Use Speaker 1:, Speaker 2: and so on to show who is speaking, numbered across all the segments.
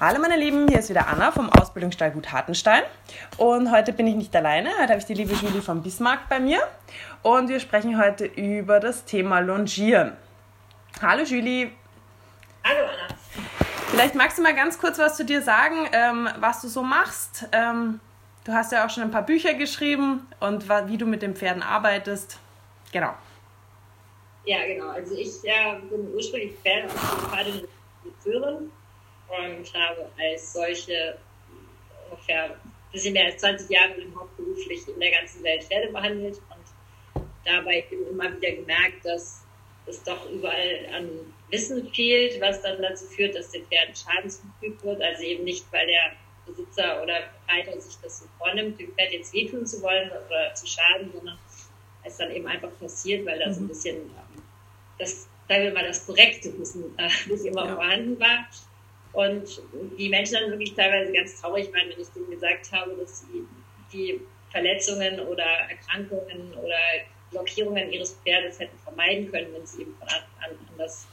Speaker 1: Hallo meine Lieben, hier ist wieder Anna vom Ausbildungsstall Gut Hartenstein und heute bin ich nicht alleine, heute habe ich die liebe Julie von Bismarck bei mir und wir sprechen heute über das Thema Longieren. Hallo Julie.
Speaker 2: Hallo Anna.
Speaker 1: Vielleicht magst du mal ganz kurz was zu dir sagen, ähm, was du so machst. Ähm, du hast ja auch schon ein paar Bücher geschrieben und wie du mit den Pferden arbeitest. Genau.
Speaker 2: Ja, genau. Also ich äh, bin ursprünglich Pferde- und Pferdedirekteurin und habe als solche ungefähr ein bisschen mehr als 20 Jahre hauptberuflich in der ganzen Welt Pferde behandelt und dabei immer wieder gemerkt, dass es doch überall an Wissen fehlt, was dann dazu führt, dass den Pferden Schaden zugefügt wird. Also eben nicht, weil der Besitzer oder Reiter sich das so vornimmt, dem Pferd jetzt wehtun zu wollen oder zu schaden, sondern es dann eben einfach passiert, weil das mhm. ein bisschen ähm, das, sagen wir mal, das korrekte Wissen äh, nicht immer ja. vorhanden war. Und die Menschen dann wirklich teilweise ganz traurig waren, wenn ich denen gesagt habe, dass sie die Verletzungen oder Erkrankungen oder Blockierungen ihres Pferdes hätten vermeiden können, wenn sie eben von Anfang an anders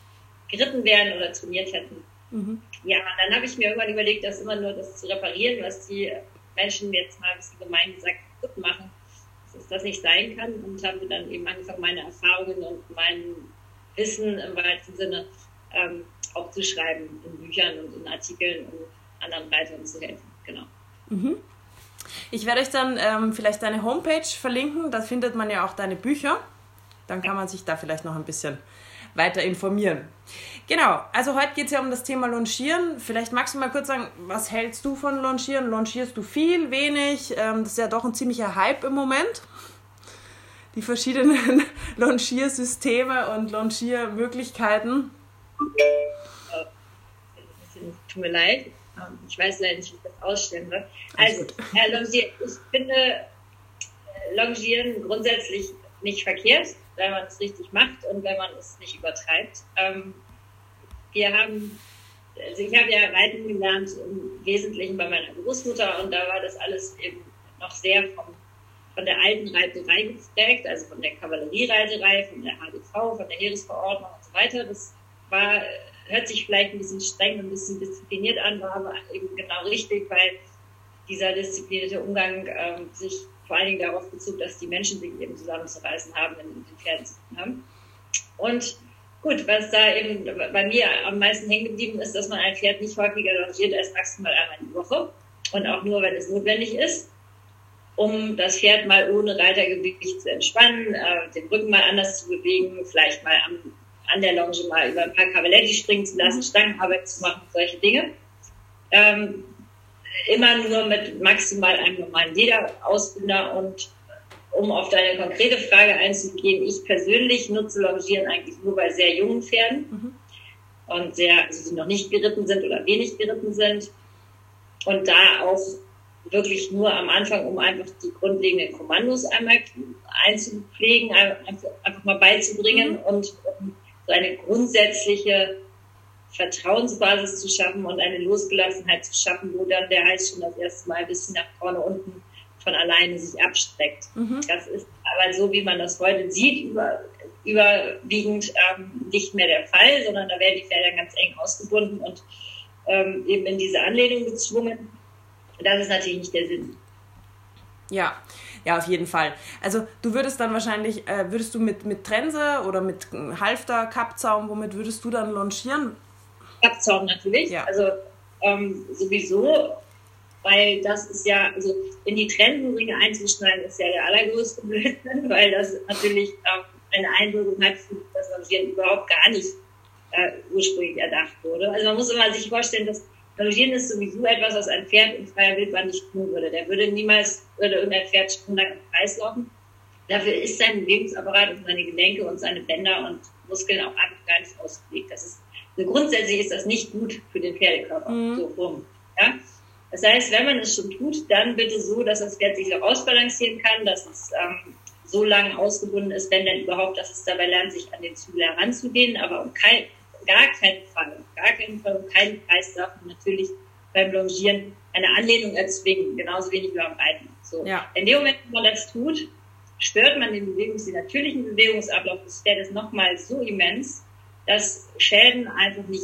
Speaker 2: geritten wären oder trainiert hätten. Mhm. Ja, dann habe ich mir irgendwann überlegt, dass immer nur das zu reparieren, was die Menschen jetzt mal ein bisschen gemein gesagt gut machen, dass das nicht sein kann und habe dann eben angefangen, meine Erfahrungen und mein Wissen im weitesten Sinne ähm, aufzuschreiben in Büchern und in Artikeln, um anderen Reitern zu helfen. Genau.
Speaker 1: Mhm. Ich werde euch dann ähm, vielleicht deine Homepage verlinken, da findet man ja auch deine Bücher. Dann kann man sich da vielleicht noch ein bisschen weiter informieren. Genau, also heute geht es ja um das Thema Longieren. Vielleicht magst du mal kurz sagen, was hältst du von Longieren? Longierst du viel, wenig? Ähm, das ist ja doch ein ziemlicher Hype im Moment. Die verschiedenen Longiersysteme und Longiermöglichkeiten.
Speaker 2: Tut mir leid, ähm, ich weiß leider nicht, wie ich das ausstellen soll. Also, äh, Longier, ich finde äh, Longieren grundsätzlich nicht verkehrt, wenn man es richtig macht und wenn man es nicht übertreibt. Ähm, wir haben, also ich habe ja Reiten gelernt im Wesentlichen bei meiner Großmutter und da war das alles eben noch sehr vom, von der alten Reiterei geprägt, also von der Kavalleriereiterei, von der HDV, von der Heeresverordnung und so weiter. Das war, hört sich vielleicht ein bisschen streng und ein bisschen diszipliniert an, war aber eben genau richtig, weil dieser disziplinierte Umgang ähm, sich vor allen Dingen darauf bezog, dass die Menschen sich eben zusammenzureißen haben, wenn mit den Pferden zu tun haben. Und gut, was da eben bei mir am meisten hängen geblieben ist, dass man ein Pferd nicht häufiger longiert als maximal einmal die Woche und auch nur, wenn es notwendig ist, um das Pferd mal ohne Reitergewicht zu entspannen, äh, den Rücken mal anders zu bewegen, vielleicht mal am an der Longe mal über ein paar Cavaletti springen zu lassen, Stangenarbeit zu machen, solche Dinge. Ähm, immer nur mit maximal einem normalen Lederausbinder und um auf deine konkrete Frage einzugehen, ich persönlich nutze Longieren eigentlich nur bei sehr jungen Pferden mhm. und sehr, also die noch nicht geritten sind oder wenig geritten sind und da auch wirklich nur am Anfang, um einfach die grundlegenden Kommandos einmal einzupflegen, einfach, mal beizubringen mhm. und um so eine grundsätzliche Vertrauensbasis zu schaffen und eine Losgelassenheit zu schaffen, wo dann der Hals schon das erste Mal ein bisschen nach vorne unten von alleine sich abstreckt. Mhm. Das ist aber so, wie man das heute sieht, über, überwiegend ähm, nicht mehr der Fall, sondern da werden die Felder ganz eng ausgebunden und ähm, eben in diese Anlehnung gezwungen. Das ist natürlich nicht der Sinn.
Speaker 1: Ja, ja, auf jeden Fall. Also du würdest dann wahrscheinlich, äh, würdest du mit, mit Trense oder mit Halfter, Kappzaum, womit würdest du dann launchieren?
Speaker 2: Kappzaum natürlich. Ja. Also ähm, sowieso, weil das ist ja, also in die Trensenringe einzuschneiden, ist ja der allergrößte Blödsinn, weil das natürlich ähm, eine Einwirkung hat, dass Longieren überhaupt gar nicht äh, ursprünglich erdacht wurde. Also man muss immer sich vorstellen, dass Longieren ist sowieso etwas, was ein Pferd in freier Wildbahn nicht tun würde. Der würde niemals, würde irgendein Pferd stundenlang im Kreis laufen. Dafür ist sein Bewegungsapparat und seine Gelenke und seine Bänder und Muskeln auch gar nicht ausgelegt. Das ist, also grundsätzlich ist das nicht gut für den Pferdekörper. Mhm. So rum. Ja? Das heißt, wenn man es schon tut, dann bitte so, dass das Pferd sich auch ausbalancieren kann, dass es ähm, so lange ausgebunden ist, wenn denn überhaupt, dass es dabei lernt, sich an den Zügel heranzugehen, aber um kein, gar keinen Fall, gar keinen Fall, um keinen Preis darf man natürlich beim Longieren eine Anlehnung erzwingen, genauso wenig wie beim Reiten. So. Ja. In dem Moment, wo man das tut, stört man den Bewegungs-, den natürlichen Bewegungsablauf des Pferdes nochmal so immens, dass Schäden einfach nicht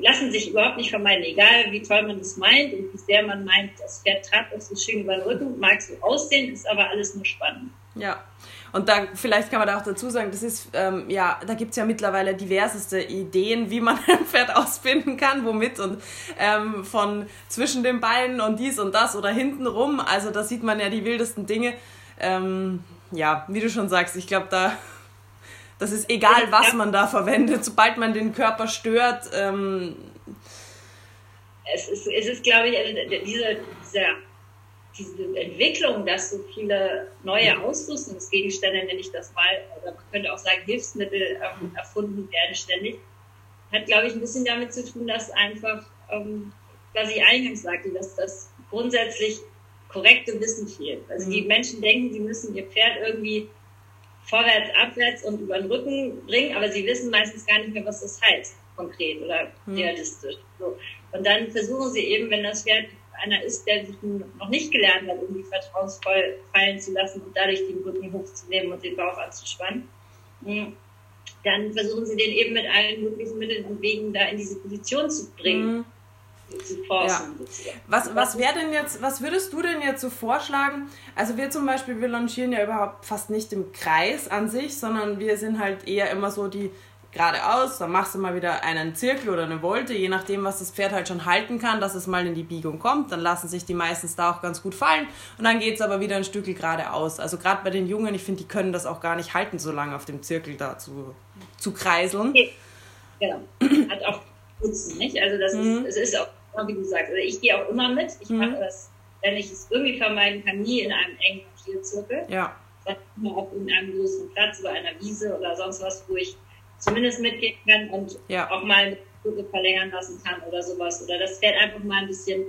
Speaker 2: lassen sich überhaupt nicht vermeiden, egal wie toll man es meint und wie sehr man meint, das Pferd trabt uns so schön über den Rücken, mag so aussehen, ist aber alles nur spannend.
Speaker 1: Ja, und da vielleicht kann man da auch dazu sagen, das ist, ähm, ja, da gibt es ja mittlerweile diverseste Ideen, wie man ein Pferd ausbinden kann, womit und ähm, von zwischen den Beinen und dies und das oder hinten rum. Also da sieht man ja die wildesten Dinge. Ähm, ja, wie du schon sagst, ich glaube, da das ist egal, was man da verwendet, sobald man den Körper stört. Ähm
Speaker 2: es ist, es ist glaube ich, also diese, diese, diese Entwicklung, dass so viele neue Ausrüstungsgegenstände, nenne ich das mal, oder man könnte auch sagen Hilfsmittel ähm, erfunden werden ständig, hat, glaube ich, ein bisschen damit zu tun, dass einfach, ähm, was ich eingangs sagte, dass das grundsätzlich korrekte Wissen fehlt. Also die mhm. Menschen denken, sie müssen ihr Pferd irgendwie vorwärts, abwärts und über den Rücken bringen, aber sie wissen meistens gar nicht mehr, was das heißt, konkret oder hm. realistisch. So. Und dann versuchen sie eben, wenn das Pferd einer ist, der sich noch nicht gelernt hat, irgendwie vertrauensvoll fallen zu lassen und dadurch den Rücken hochzunehmen und den Bauch anzuspannen, hm, dann versuchen sie den eben mit allen möglichen Mitteln und Wegen da in diese Position zu bringen. Hm
Speaker 1: ja. Was, was wäre denn jetzt, was würdest du denn jetzt so vorschlagen? Also wir zum Beispiel, wir longieren ja überhaupt fast nicht im Kreis an sich, sondern wir sind halt eher immer so die geradeaus, dann machst du mal wieder einen Zirkel oder eine Volte, je nachdem, was das Pferd halt schon halten kann, dass es mal in die Biegung kommt. Dann lassen sich die meistens da auch ganz gut fallen und dann geht es aber wieder ein Stück geradeaus. Also gerade bei den Jungen, ich finde, die können das auch gar nicht halten, so lange auf dem Zirkel da zu, zu kreiseln.
Speaker 2: Genau. Hat auch Nutzen, nicht? Also das mhm. ist, es ist auch wie du sagst, also ich gehe auch immer mit. Ich mhm. mache das, wenn ich es irgendwie vermeiden kann, nie in einem engen Tierzirkel.
Speaker 1: Ja.
Speaker 2: Sondern immer auf einem großen Platz oder einer Wiese oder sonst was, wo ich zumindest mitgehen kann und ja. auch mal eine verlängern lassen kann oder sowas. Oder das Pferd einfach mal ein bisschen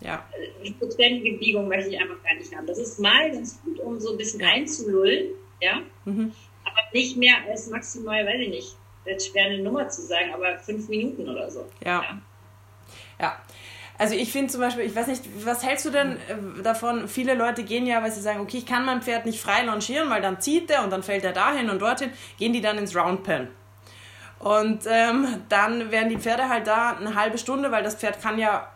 Speaker 1: ja.
Speaker 2: Eine ständige Biegung möchte ich einfach gar nicht haben. Das ist mal ganz gut, um so ein bisschen einzulullen, ja. Mhm. Aber nicht mehr als maximal, weiß ich nicht, jetzt schwer eine Nummer zu sagen, aber fünf Minuten oder so.
Speaker 1: ja. ja. Ja. Also ich finde zum Beispiel, ich weiß nicht, was hältst du denn äh, davon? Viele Leute gehen ja, weil sie sagen, okay, ich kann mein Pferd nicht frei longieren, weil dann zieht er und dann fällt er dahin und dorthin, gehen die dann ins Roundpen. Und ähm, dann werden die Pferde halt da eine halbe Stunde, weil das Pferd kann ja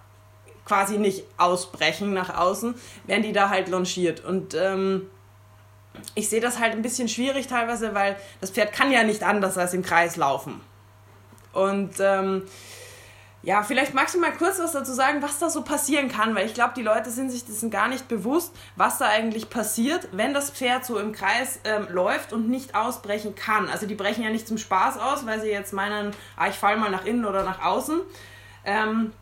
Speaker 1: quasi nicht ausbrechen nach außen, werden die da halt longiert. Und ähm, ich sehe das halt ein bisschen schwierig teilweise, weil das Pferd kann ja nicht anders als im Kreis laufen. Und ähm, ja, vielleicht magst du mal kurz was dazu sagen, was da so passieren kann, weil ich glaube, die Leute sind sich dessen gar nicht bewusst, was da eigentlich passiert, wenn das Pferd so im Kreis ähm, läuft und nicht ausbrechen kann. Also die brechen ja nicht zum Spaß aus, weil sie jetzt meinen, ah, ich falle mal nach innen oder nach außen. Ähm,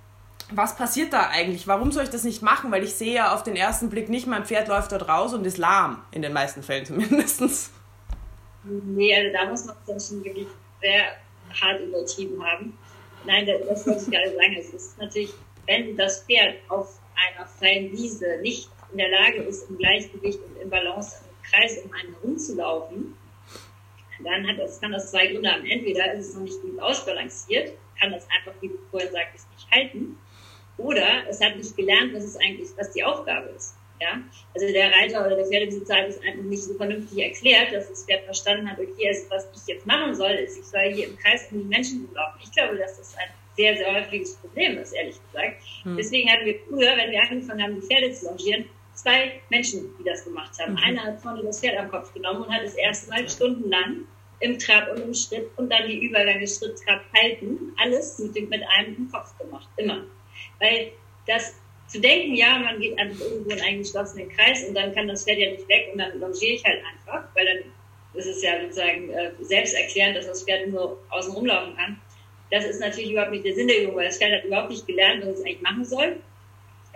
Speaker 1: was passiert da eigentlich? Warum soll ich das nicht machen? Weil ich sehe ja auf den ersten Blick nicht, mein Pferd läuft dort raus und ist lahm, in den meisten Fällen zumindest.
Speaker 2: Nee, also da muss man es schon wirklich sehr hart übertrieben haben. Nein, das wollte ich gerade sagen. Es ist natürlich, wenn das Pferd auf einer freien Wiese nicht in der Lage ist, im Gleichgewicht und im Balance im Kreis um einen herumzulaufen, dann hat das, kann das zwei Gründe haben. Entweder ist es noch nicht gut ausbalanciert, kann das einfach, wie du vorhin sagtest, nicht halten, oder es hat nicht gelernt, was es eigentlich, was die Aufgabe ist. Ja? Also der Reiter oder der Pferdebesitzer hat es einfach nicht so vernünftig erklärt, dass das Pferd verstanden hat, okay, also was ich jetzt machen soll, ist, ich soll hier im Kreis um die Menschen laufen. Ich glaube, dass das ein sehr, sehr häufiges Problem ist, ehrlich gesagt. Hm. Deswegen hatten wir früher, wenn wir angefangen haben, die Pferde zu longieren, zwei Menschen, die das gemacht haben. Mhm. Einer hat vorne das Pferd am Kopf genommen und hat das erste Mal stundenlang im Trab und im Schritt und dann die Übergänge Schritt, Trab halten, alles mit, dem, mit einem im Kopf gemacht, immer. Weil das zu denken, ja, man geht einfach irgendwo in einen geschlossenen Kreis und dann kann das Pferd ja nicht weg und dann longiere ich halt einfach, weil dann ist es ja sozusagen äh, selbsterklärend, dass das Pferd nur außen rumlaufen kann. Das ist natürlich überhaupt nicht der Sinn der Übung, weil das Pferd hat überhaupt nicht gelernt, was es eigentlich machen soll.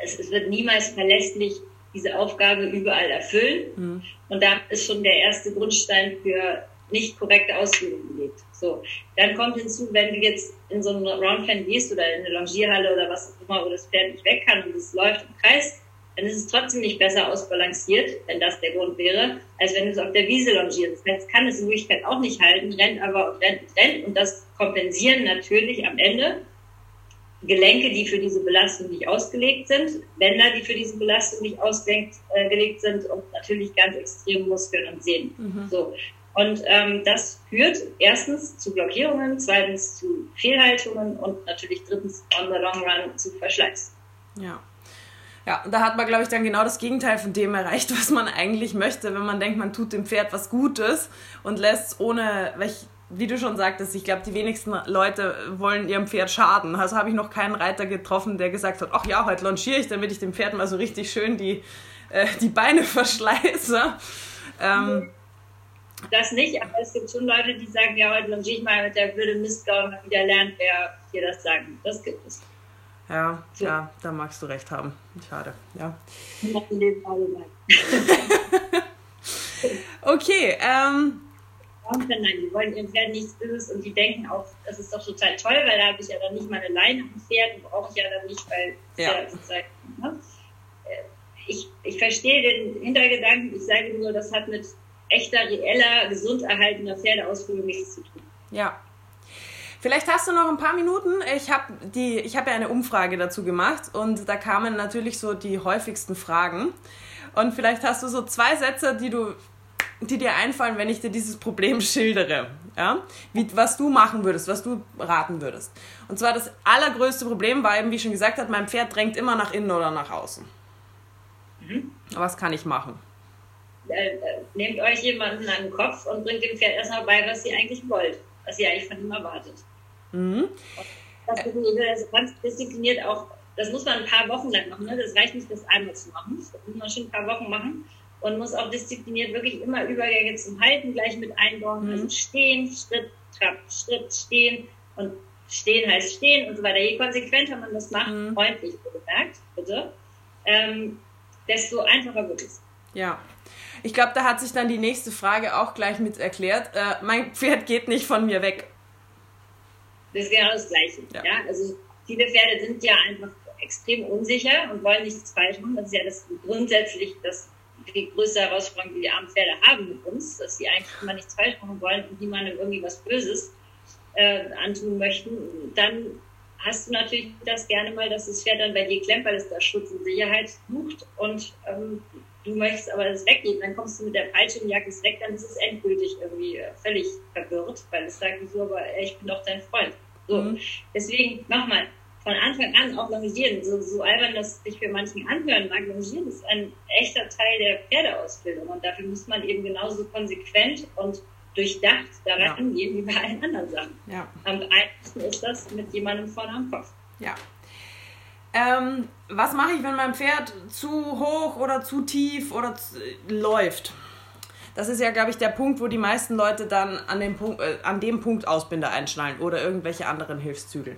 Speaker 2: Es, es wird niemals verlässlich diese Aufgabe überall erfüllen. Mhm. Und da ist schon der erste Grundstein für nicht korrekte Ausführung gelegt. So, dann kommt hinzu, wenn du jetzt in so einen Roundpen gehst oder in eine Longierhalle oder was auch immer, wo das Pferd nicht weg kann und es läuft im Kreis, dann ist es trotzdem nicht besser ausbalanciert, wenn das der Grund wäre, als wenn du es auf der Wiese longierst. Das heißt, kann es in Wirklichkeit auch nicht halten, rennt aber und rennt und rennt und das kompensieren natürlich am Ende Gelenke, die für diese Belastung nicht ausgelegt sind, Bänder, die für diese Belastung nicht ausgelegt äh, sind und natürlich ganz extreme Muskeln und Sehnen. Mhm. So. Und ähm, das führt erstens zu Blockierungen, zweitens zu Fehlhaltungen und natürlich drittens on the long run zu Verschleiß.
Speaker 1: Ja. Ja, und da hat man, glaube ich, dann genau das Gegenteil von dem erreicht, was man eigentlich möchte, wenn man denkt, man tut dem Pferd was Gutes und lässt ohne, welch, wie du schon sagtest, ich glaube, die wenigsten Leute wollen ihrem Pferd schaden. Also habe ich noch keinen Reiter getroffen, der gesagt hat, ach ja, heute longiere ich, damit ich dem Pferd mal so richtig schön die, äh, die Beine verschleiße. Ähm,
Speaker 2: das nicht, aber es gibt schon Leute, die sagen, ja, heute longiere ich mal mit der Würde Mistgau und wieder lernt, wer dir das sagt. Das gibt es.
Speaker 1: Ja, so. ja, da magst du recht haben. Schade, ja. okay, ähm,
Speaker 2: Nein, die wollen ihrem Pferd nichts Böses und die denken auch, das ist doch total toll, weil da habe ich ja dann nicht meine Leine am Pferd, die brauche ich ja dann nicht, weil ja. sozusagen, ne? Äh, ich, ich verstehe den Hintergedanken, ich sage nur, das hat mit echter, reeller, gesund erhaltener Pferdeausbildung nichts zu tun.
Speaker 1: Ja, Vielleicht hast du noch ein paar Minuten. Ich habe hab ja eine Umfrage dazu gemacht und da kamen natürlich so die häufigsten Fragen. Und vielleicht hast du so zwei Sätze, die du die dir einfallen, wenn ich dir dieses Problem schildere. Ja? Wie, was du machen würdest, was du raten würdest. Und zwar das allergrößte Problem war eben, wie ich schon gesagt habe, mein Pferd drängt immer nach innen oder nach außen. Mhm. Was kann ich machen?
Speaker 2: Äh, nehmt euch jemanden an den Kopf und bringt dem Pferd erstmal bei, was ihr eigentlich wollt, was ihr eigentlich von ihm erwartet. Mhm. Das ist ganz diszipliniert auch, das muss man ein paar Wochen lang machen. Ne? Das reicht nicht, das einmal zu machen. Das muss man schon ein paar Wochen machen und muss auch diszipliniert wirklich immer Übergänge zum Halten gleich mit einbauen. Mhm. Also stehen, Schritt, Trab, Schritt, stehen und stehen heißt stehen und so weiter. Je konsequenter man das macht, mhm. freundlich bemerkt, bitte, ähm, desto einfacher wird es.
Speaker 1: Ja. Ich glaube, da hat sich dann die nächste Frage auch gleich mit erklärt. Äh, mein Pferd geht nicht von mir weg.
Speaker 2: Das ist genau das Gleiche. Ja. ja. Also viele Pferde sind ja einfach extrem unsicher und wollen nichts falsch machen. Das ist ja das grundsätzlich das die größte Herausforderung, die die armen Pferde haben mit uns, dass sie eigentlich immer nichts falsch machen wollen und niemandem irgendwie was Böses äh, antun möchten, dann hast du natürlich das gerne mal, dass das Pferd dann bei dir klemmt, weil es da Schutz und Sicherheit sucht und ähm, du möchtest aber das weggeben, dann kommst du mit der Peitsche und jagst weg, dann ist es endgültig irgendwie äh, völlig verwirrt, weil es sagt so, aber ey, ich bin doch dein Freund. So, mhm. deswegen nochmal, von Anfang an auch longieren. So, so albern das sich für manchen anhören mag, longieren ist ein echter Teil der Pferdeausbildung und dafür muss man eben genauso konsequent und durchdacht daran ja. gehen wie bei allen anderen Sachen. Ja. Am einfachsten ist das mit jemandem vorne am Kopf.
Speaker 1: Ja. Ähm, was mache ich, wenn mein Pferd zu hoch oder zu tief oder zu, äh, läuft? Das ist ja, glaube ich, der Punkt, wo die meisten Leute dann an dem Punkt, äh, an dem Punkt Ausbinder einschnallen oder irgendwelche anderen Hilfszügel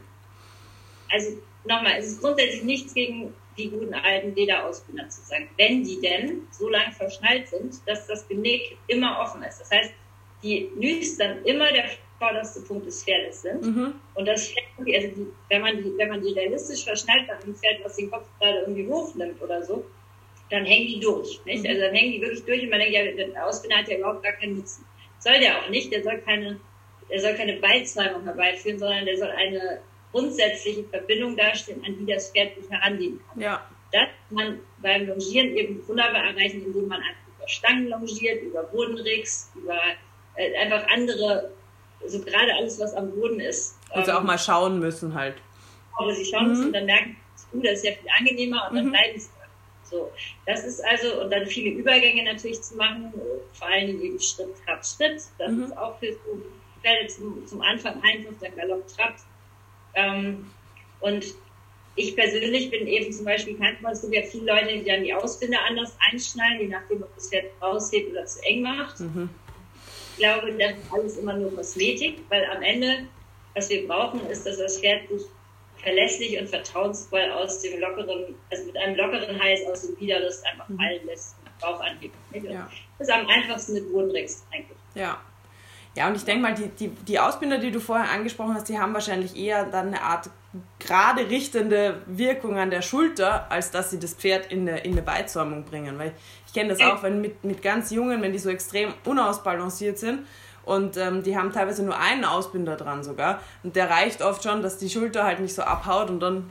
Speaker 2: also nochmal, es ist grundsätzlich nichts gegen die guten alten Lederausbinder zu sagen, wenn die denn so lang verschnallt sind, dass das Genick immer offen ist. Das heißt, die Nüstern immer der vorderste Punkt des Pferdes sind. Mhm. Und das Pferd, also die, wenn, man die, wenn man die realistisch verschnallt bei einem Pferd, was den Kopf gerade irgendwie hochnimmt oder so, dann hängen die durch. Nicht? Mhm. Also dann hängen die wirklich durch und man denkt, ja, der Ausbinder hat ja überhaupt gar keinen Nutzen. Soll der auch nicht, der soll keine, der soll keine Beizweigung herbeiführen, sondern der soll eine grundsätzliche Verbindung darstellen, an die das Pferd nicht herangehen kann. Ja. Das kann man beim Longieren eben wunderbar erreichen, indem man einfach über Stangen longiert, über Bodenrigs, über äh, einfach andere, also gerade alles, was am Boden ist.
Speaker 1: Also ähm, auch mal schauen müssen halt.
Speaker 2: Aber sie schauen mhm. müssen, dann merken sie, uh, das ist ja viel angenehmer und dann mhm. bleiben sie so, das ist also, und dann viele Übergänge natürlich zu machen, vor allen Dingen eben Schritt, Trab, Schritt. Das mhm. ist auch für Pferde zum, zum Anfang einfach, dann Galopp, Trab, ähm, und ich persönlich bin eben zum Beispiel manchmal, es gibt ja viele Leute, die dann die Ausbinder anders einschneiden, je nachdem, ob das Pferd raushebt oder zu eng macht. Mhm. Ich glaube, das ist alles immer nur Kosmetik, weil am Ende, was wir brauchen, ist, dass das Pferd sich verlässlich und vertrauensvoll aus dem lockeren, also mit einem lockeren Hals aus dem Widerrist einfach mhm. fallen lässt, Bauch anhebt. Ja. Das ist am einfachsten mit Bodenrex eigentlich.
Speaker 1: Ja. Ja, und ich denke mal, die, die, die Ausbinder, die du vorher angesprochen hast, die haben wahrscheinlich eher dann eine Art gerade richtende Wirkung an der Schulter, als dass sie das Pferd in eine, in eine Beizäumung bringen. Weil ich kenne das auch, wenn mit, mit ganz Jungen, wenn die so extrem unausbalanciert sind und ähm, die haben teilweise nur einen Ausbinder dran sogar und der reicht oft schon, dass die Schulter halt nicht so abhaut und dann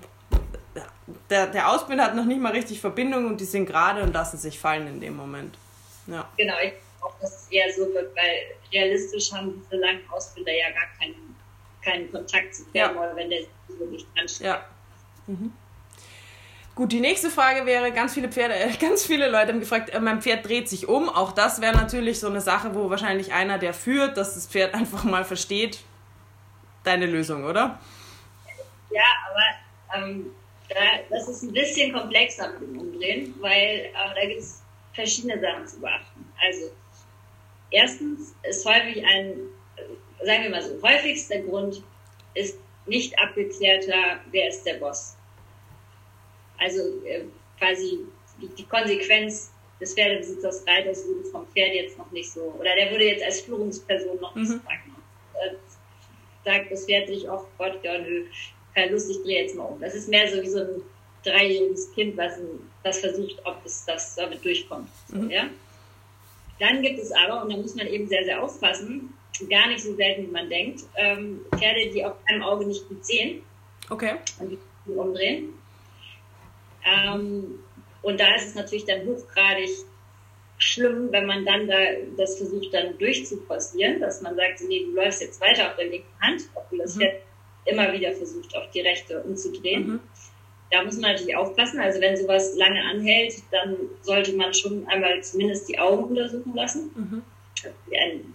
Speaker 1: der, der Ausbinder hat noch nicht mal richtig Verbindung und die sind gerade und lassen sich fallen in dem Moment. Ja.
Speaker 2: Genau, ich dass es eher so wird, weil realistisch haben diese langen Ausbilder ja gar keinen, keinen Kontakt zu Pferden, ja. wenn der sich wirklich dran steht. Ja.
Speaker 1: Mhm. Gut, die nächste Frage wäre, ganz viele Pferde, äh, ganz viele Leute haben gefragt, äh, mein Pferd dreht sich um. Auch das wäre natürlich so eine Sache, wo wahrscheinlich einer, der führt, dass das Pferd einfach mal versteht, deine Lösung, oder?
Speaker 2: Ja, aber ähm, da, das ist ein bisschen komplexer mit dem Umdrehen, weil äh, da gibt es verschiedene Sachen zu beachten. Also, erstens ist häufig ein, sagen wir mal so, häufigster Grund ist nicht abgeklärter, wer ist der Boss. Also äh, quasi die, die, Konsequenz des Pferdebesitzers Reiters wurde vom Pferd jetzt noch nicht so, oder der wurde jetzt als Führungsperson noch nicht mhm. so wahrgenommen. Äh, sagt das Pferd sich, oh Gott, ja, nö, keine Lust, ich drehe jetzt mal um. Das ist mehr so wie so ein dreijähriges Kind, was, was versucht, ob es das damit durchkommt. Mhm. Ja? Dann gibt es aber, und da muss man eben sehr, sehr aufpassen, gar nicht so selten, wie man denkt, ähm, Pferde, die auf einem Auge nicht gut sehen.
Speaker 1: Okay.
Speaker 2: Und die umdrehen. Ähm, und da ist es natürlich dann hochgradig schlimm, wenn man dann da das versucht dann durchzuforcieren, dass man sagt, nee, du läufst jetzt weiter auf der linken Hand, obwohl das mhm. Pferd immer wieder versucht, auf die rechte umzudrehen. Mhm. Da muss man natürlich aufpassen. Also wenn sowas lange anhält, dann sollte man schon einmal zumindest die Augen untersuchen lassen. Mhm. Ein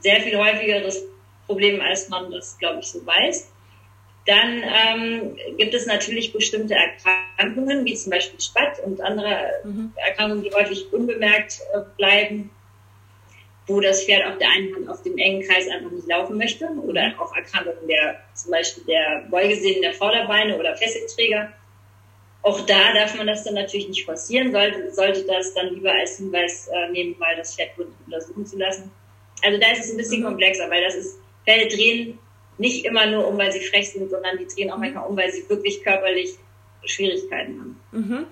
Speaker 2: sehr viel häufigeres Problem, als man das, glaube ich, so weiß. Dann ähm, gibt es natürlich bestimmte Erkrankungen, wie zum Beispiel Spatt und andere mhm. Erkrankungen, die häufig unbemerkt äh, bleiben, wo das Pferd auf der einen Hand auf dem engen Kreis einfach nicht laufen möchte oder auch Erkrankungen der zum Beispiel der Beugesehnen der Vorderbeine oder Fesselträger. Auch da darf man das dann natürlich nicht forcieren, sollte, sollte das dann lieber als Hinweis äh, nehmen, mal das Pferd untersuchen zu lassen. Also da ist es ein bisschen komplexer, weil das ist, Pferde drehen nicht immer nur um, weil sie frech sind, sondern die drehen auch mhm. manchmal um, weil sie wirklich körperlich Schwierigkeiten haben.
Speaker 1: Mhm.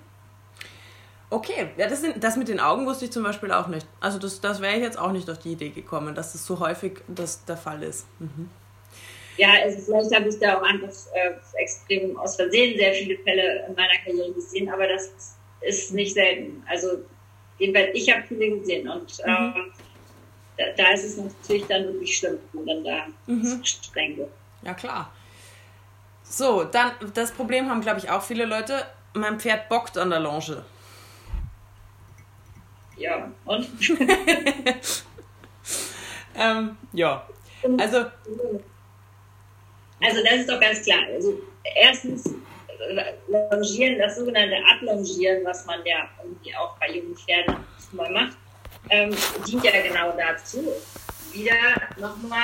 Speaker 1: Okay, ja, das, sind, das mit den Augen wusste ich zum Beispiel auch nicht. Also das, das wäre ich jetzt auch nicht auf die Idee gekommen, dass das so häufig das der Fall ist. Mhm.
Speaker 2: Ja, also vielleicht habe ich da auch einfach äh, extrem aus Versehen sehr viele Fälle in meiner Karriere gesehen, aber das ist nicht selten. Also jedenfalls, ich habe viele gesehen und mhm. äh, da, da, ist es natürlich dann wirklich schlimm, wenn dann da mhm. streng wird.
Speaker 1: Ja, klar. So, dann, das Problem haben, glaube ich, auch viele Leute. Mein Pferd bockt an der Longe.
Speaker 2: Ja, und?
Speaker 1: ähm, ja, also.
Speaker 2: Also, das ist doch ganz klar. Also, erstens, Longieren, das sogenannte Ablongieren, was man ja irgendwie auch bei jungen Pferden mal macht, ähm, dient ja genau dazu. Wieder nochmal,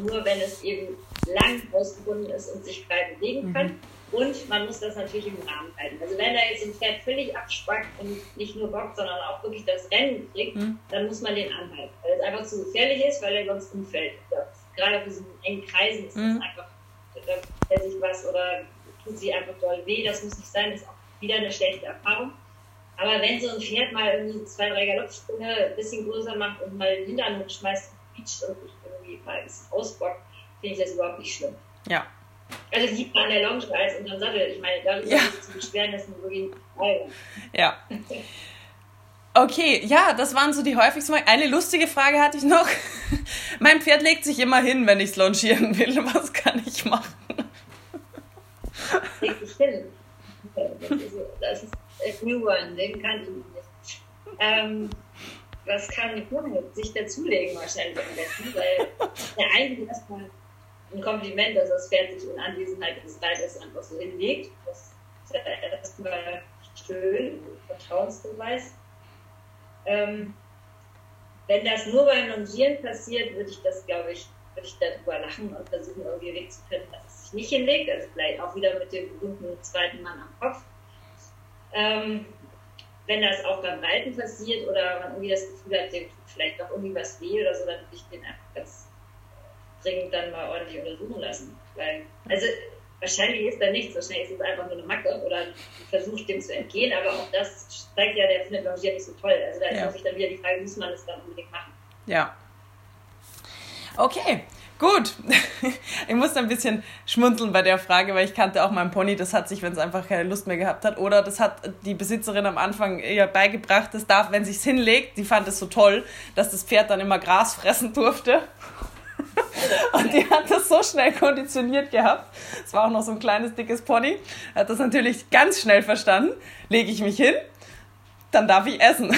Speaker 2: nur wenn es eben lang ausgebunden ist und sich frei bewegen kann. Mhm. Und man muss das natürlich im Rahmen halten. Also wenn da jetzt ein Pferd völlig abspackt und nicht nur bockt, sondern auch wirklich das Rennen kriegt, mhm. dann muss man den anhalten. Weil es einfach zu gefährlich ist, weil er sonst umfällt. Gerade auf diesen engen Kreisen ist mhm. das einfach, da fällt sich was oder tut sich einfach doll weh. Das muss nicht sein, das ist auch wieder eine schlechte Erfahrung. Aber wenn so ein Pferd mal irgendwie zwei, drei Galoppsprünge ein bisschen größer macht und mal den Hintern hochschmeißt und quietscht und sich irgendwie mal ein bisschen ausbockt, finde ich das überhaupt nicht schlimm.
Speaker 1: Ja.
Speaker 2: Also lieber an der Longe als unterm Sattel. Ich meine, darüber ja. zu beschweren, ist nur wirklich ein
Speaker 1: Ja. Okay, ja, das waren so die häufigsten Fragen. Eine lustige Frage hatte ich noch. mein Pferd legt sich immer hin, wenn ich es longieren will. Was kann ich machen?
Speaker 2: Legt sich hin. Das ist ein New One, den kann ich nicht. Ähm, was kann ich machen? Sich dazulegen wahrscheinlich am besten, weil der eigentlich erstmal ein Kompliment, dass das Pferd sich in Anwesenheit des Reiters einfach so hinlegt. Das ist ja erstmal schön, Vertrauensbeweis. Ähm, wenn das nur beim Longieren passiert, würde ich das, glaube ich, würde ich darüber lachen und versuchen, irgendwie Weg zu finden, dass es sich nicht hinlegt. Also vielleicht auch wieder mit dem berühmten zweiten Mann am Kopf. Ähm, wenn das auch beim Reiten passiert oder man irgendwie das Gefühl hat, dem tut vielleicht noch irgendwie was weh oder so, dann würde ich den einfach ganz dringend dann mal ordentlich untersuchen lassen. Weil, also wahrscheinlich ist da nichts, wahrscheinlich ist es einfach nur eine Macke oder versucht dem zu entgehen, aber auch das zeigt ja, der findet Longier nicht so toll. Also da ist ja. natürlich dann wieder die Frage, muss man das dann unbedingt machen?
Speaker 1: Ja. Okay, Gut, ich musste ein bisschen schmunzeln bei der Frage, weil ich kannte auch meinen Pony, das hat sich, wenn es einfach keine Lust mehr gehabt hat, oder das hat die Besitzerin am Anfang ihr beigebracht, das darf, wenn sich's hinlegt, die fand es so toll, dass das Pferd dann immer Gras fressen durfte. Und die hat das so schnell konditioniert gehabt. Es war auch noch so ein kleines, dickes Pony. Hat das natürlich ganz schnell verstanden. Lege ich mich hin, dann darf ich essen.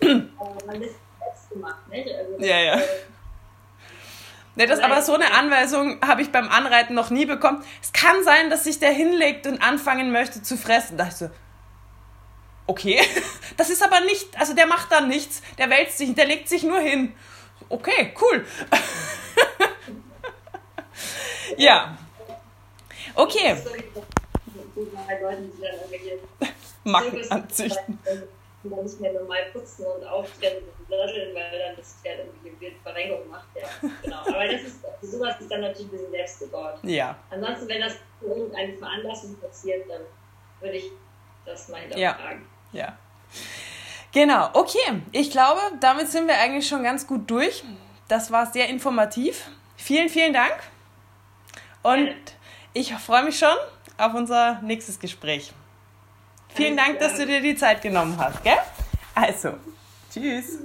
Speaker 2: Aber man ist selbst gemacht, nicht? Also,
Speaker 1: Ja, ja. Ne, das, aber so eine Anweisung habe ich beim Anreiten noch nie bekommen. Es kann sein, dass sich der hinlegt und anfangen möchte zu fressen. Da dachte ich so, okay, das ist aber nicht, also der macht dann nichts, der wälzt sich, der legt sich nur hin. Okay, cool. ja. Okay, Macken
Speaker 2: Zirkus-
Speaker 1: anzüchten.
Speaker 2: Die dann nicht mehr normal putzen und auftrennen und löscheln, weil dann das Pferd irgendwie eine wilde Verrenkung macht. Ja, genau. Aber das ist, sowas ist dann natürlich ein bisschen selbst gebaut.
Speaker 1: Ja,
Speaker 2: Ansonsten, wenn das für irgendeine Veranlassung passiert, dann würde ich das mal
Speaker 1: Ja.
Speaker 2: hinterfragen.
Speaker 1: ja. Genau, okay. Ich glaube, damit sind wir eigentlich schon ganz gut durch. Das war sehr informativ. Vielen, vielen Dank. Und ich freue mich schon auf unser nächstes Gespräch. Vielen Dank, dass du dir die Zeit genommen hast, gell? Also, tschüss.